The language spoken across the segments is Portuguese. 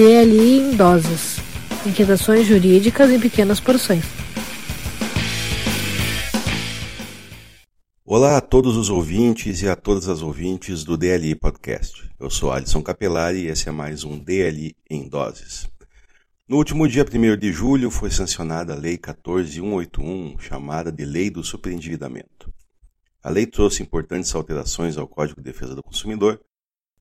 DLI em doses. Inquietações jurídicas em pequenas porções. Olá a todos os ouvintes e a todas as ouvintes do DLI Podcast. Eu sou Alisson Capelari e esse é mais um DLI em Doses. No último dia 1 de julho foi sancionada a Lei 14181, chamada de Lei do Superendividamento. A lei trouxe importantes alterações ao Código de Defesa do Consumidor,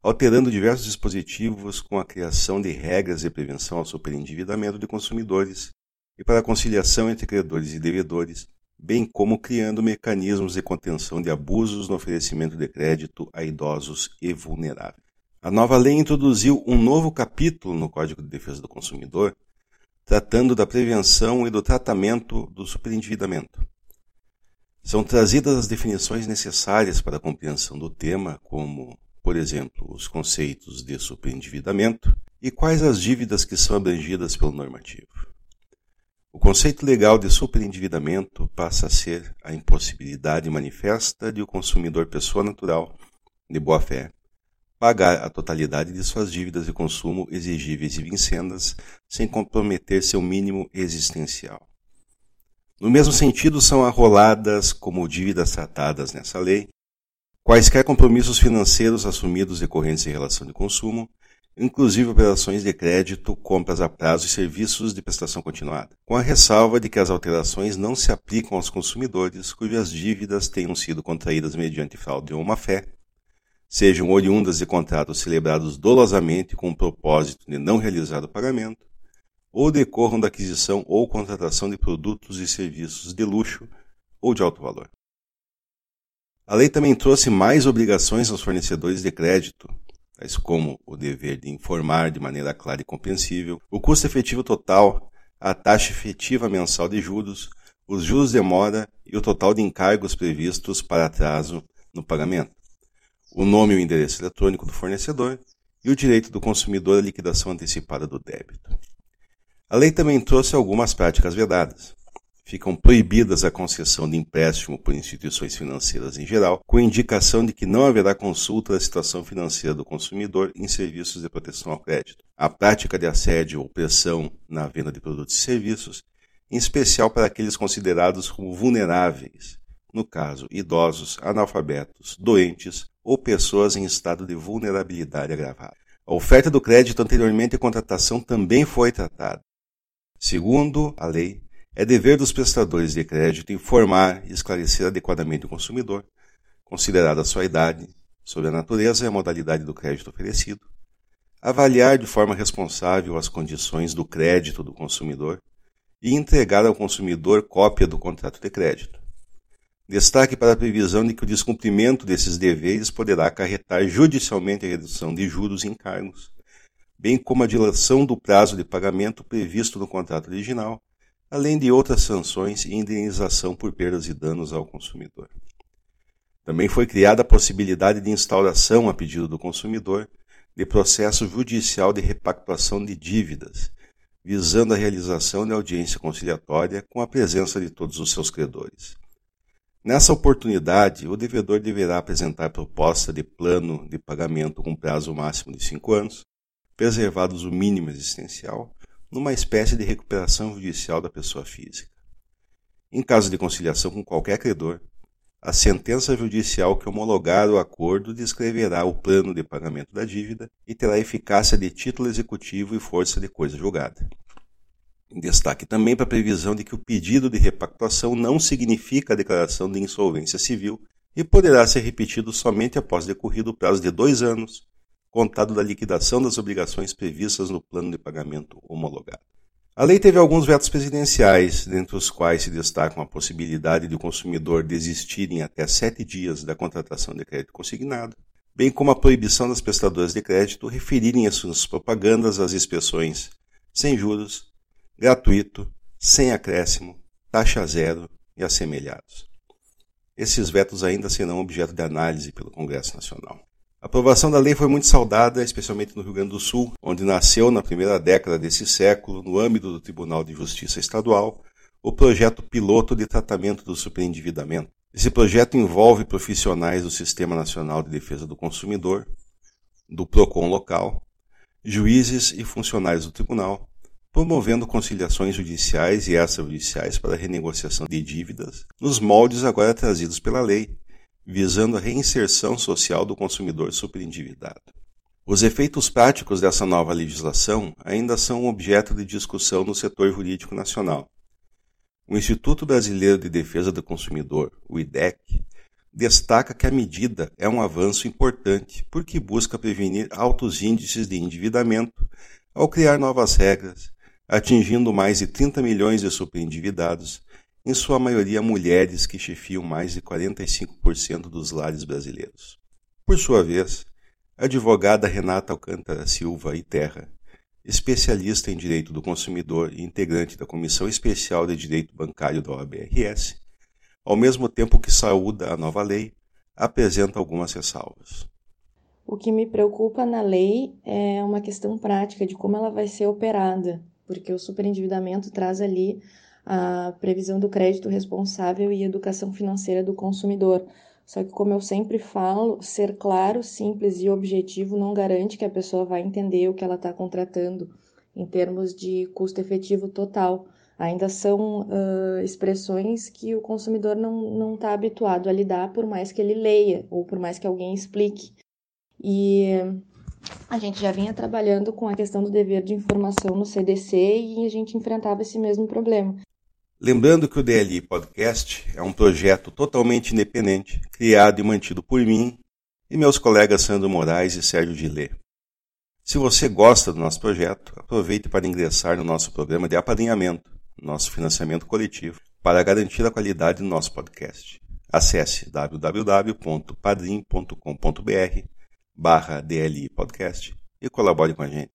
alterando diversos dispositivos com a criação de regras de prevenção ao superendividamento de consumidores e para a conciliação entre credores e devedores, bem como criando mecanismos de contenção de abusos no oferecimento de crédito a idosos e vulneráveis. A nova lei introduziu um novo capítulo no Código de Defesa do Consumidor, tratando da prevenção e do tratamento do superendividamento. São trazidas as definições necessárias para a compreensão do tema, como, por exemplo, os conceitos de superendividamento e quais as dívidas que são abrangidas pelo normativo. O conceito legal de superendividamento passa a ser a impossibilidade manifesta de o consumidor pessoa natural, de boa fé, pagar a totalidade de suas dívidas de consumo exigíveis e vincendas sem comprometer seu mínimo existencial. No mesmo sentido, são arroladas como dívidas tratadas nessa lei quaisquer compromissos financeiros assumidos decorrentes em relação de consumo, inclusive operações de crédito, compras a prazo e serviços de prestação continuada, com a ressalva de que as alterações não se aplicam aos consumidores cujas dívidas tenham sido contraídas mediante fraude ou má-fé, sejam oriundas de contratos celebrados dolosamente com o propósito de não realizar o pagamento, ou decorram da aquisição ou contratação de produtos e serviços de luxo ou de alto valor. A lei também trouxe mais obrigações aos fornecedores de crédito, tais como o dever de informar de maneira clara e compreensível o custo efetivo total, a taxa efetiva mensal de juros, os juros de mora e o total de encargos previstos para atraso no pagamento, o nome e o endereço eletrônico do fornecedor e o direito do consumidor à liquidação antecipada do débito. A lei também trouxe algumas práticas vedadas ficam proibidas a concessão de empréstimo por instituições financeiras em geral, com indicação de que não haverá consulta da situação financeira do consumidor em serviços de proteção ao crédito. A prática de assédio ou pressão na venda de produtos e serviços, em especial para aqueles considerados como vulneráveis, no caso, idosos, analfabetos, doentes ou pessoas em estado de vulnerabilidade agravada. A oferta do crédito anteriormente à contratação também foi tratada. Segundo a lei, é dever dos prestadores de crédito informar e esclarecer adequadamente o consumidor, considerada a sua idade, sobre a natureza e a modalidade do crédito oferecido, avaliar de forma responsável as condições do crédito do consumidor e entregar ao consumidor cópia do contrato de crédito. Destaque para a previsão de que o descumprimento desses deveres poderá acarretar judicialmente a redução de juros e encargos, bem como a dilação do prazo de pagamento previsto no contrato original além de outras sanções e indenização por perdas e danos ao consumidor. Também foi criada a possibilidade de instauração, a pedido do consumidor, de processo judicial de repactuação de dívidas, visando a realização de audiência conciliatória com a presença de todos os seus credores. Nessa oportunidade, o devedor deverá apresentar proposta de plano de pagamento com prazo máximo de cinco anos, preservados o mínimo existencial, numa espécie de recuperação judicial da pessoa física. Em caso de conciliação com qualquer credor, a sentença judicial que homologar o acordo descreverá o plano de pagamento da dívida e terá eficácia de título executivo e força de coisa julgada. Destaque também para a previsão de que o pedido de repactuação não significa a declaração de insolvência civil e poderá ser repetido somente após decorrido o prazo de dois anos contado da liquidação das obrigações previstas no plano de pagamento homologado. A lei teve alguns vetos presidenciais, dentre os quais se destacam a possibilidade de o consumidor desistir em até sete dias da contratação de crédito consignado, bem como a proibição das prestadoras de crédito referirem as suas propagandas às expressões sem juros, gratuito, sem acréscimo, taxa zero e assemelhados. Esses vetos ainda serão objeto de análise pelo Congresso Nacional. A aprovação da lei foi muito saudada, especialmente no Rio Grande do Sul, onde nasceu na primeira década desse século, no âmbito do Tribunal de Justiça Estadual, o projeto piloto de tratamento do superendividamento. Esse projeto envolve profissionais do Sistema Nacional de Defesa do Consumidor, do PROCON local, juízes e funcionários do tribunal, promovendo conciliações judiciais e extrajudiciais para renegociação de dívidas, nos moldes agora trazidos pela lei, visando a reinserção social do consumidor superendividado. Os efeitos práticos dessa nova legislação ainda são objeto de discussão no setor jurídico nacional. O Instituto Brasileiro de Defesa do Consumidor, o IDEC, destaca que a medida é um avanço importante porque busca prevenir altos índices de endividamento ao criar novas regras, atingindo mais de 30 milhões de superendividados, em sua maioria mulheres que chefiam mais de 45% dos lares brasileiros. Por sua vez, a advogada Renata Alcântara Silva e Terra, especialista em direito do consumidor e integrante da Comissão Especial de Direito Bancário da OABRS, ao mesmo tempo que saúda a nova lei, apresenta algumas ressalvas. O que me preocupa na lei é uma questão prática de como ela vai ser operada, porque o superendividamento traz ali a previsão do crédito responsável e educação financeira do consumidor. Só que, como eu sempre falo, ser claro, simples e objetivo não garante que a pessoa vai entender o que ela está contratando em termos de custo efetivo total. Ainda são uh, expressões que o consumidor não está habituado a lidar, por mais que ele leia ou por mais que alguém explique. E a gente já vinha trabalhando com a questão do dever de informação no CDC e a gente enfrentava esse mesmo problema. Lembrando que o DLI Podcast é um projeto totalmente independente, criado e mantido por mim e meus colegas Sandro Moraes e Sérgio Gillet. Se você gosta do nosso projeto, aproveite para ingressar no nosso programa de apadrinhamento, nosso financiamento coletivo, para garantir a qualidade do nosso podcast. Acesse www.padrim.com.br barra DLI Podcast e colabore com a gente.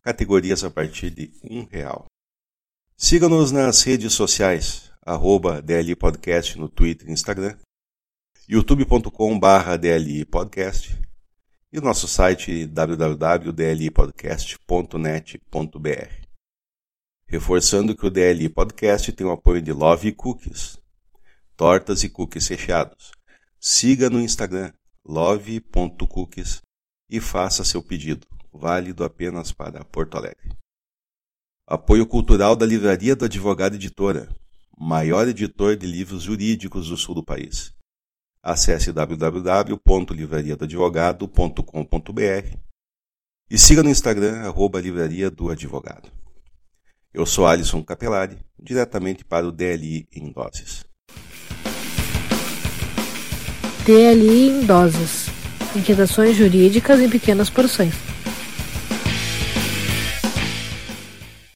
Categorias a partir de um real. Siga-nos nas redes sociais, arroba DLI Podcast no Twitter e Instagram, youtube.com.br DLI Podcast e o nosso site www.dlipodcast.net.br. Reforçando que o DLI Podcast tem o apoio de Love Cookies, tortas e cookies recheados. Siga no Instagram love.cookies e faça seu pedido, válido apenas para Porto Alegre. Apoio cultural da Livraria do Advogado Editora, maior editor de livros jurídicos do sul do país. Acesse www.livrariadoadvogado.com.br e siga no Instagram, arroba Livraria do Advogado. Eu sou Alisson Capelari, diretamente para o DLI em Doses. DLI em Doses. Inquietações jurídicas em pequenas porções.